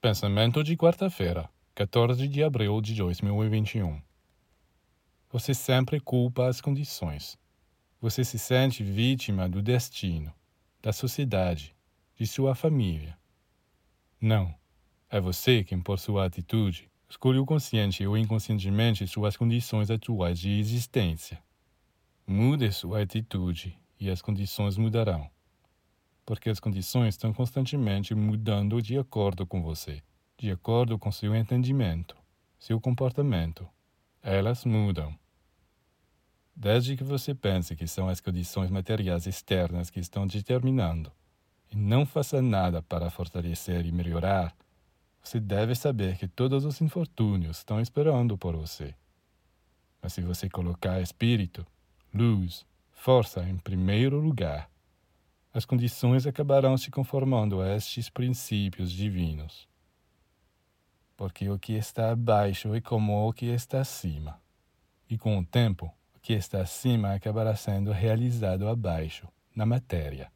Pensamento de quarta-feira, 14 de abril de 2021. Você sempre culpa as condições. Você se sente vítima do destino, da sociedade, de sua família. Não. É você quem, por sua atitude, escolheu consciente ou inconscientemente suas condições atuais de existência. Mude sua atitude e as condições mudarão porque as condições estão constantemente mudando de acordo com você, de acordo com seu entendimento, seu comportamento. Elas mudam. Desde que você pense que são as condições materiais externas que estão determinando, e não faça nada para fortalecer e melhorar, você deve saber que todos os infortúnios estão esperando por você. Mas se você colocar espírito, luz, força em primeiro lugar, as condições acabarão se conformando a estes princípios divinos. Porque o que está abaixo é como o que está acima. E com o tempo, o que está acima acabará sendo realizado abaixo, na matéria.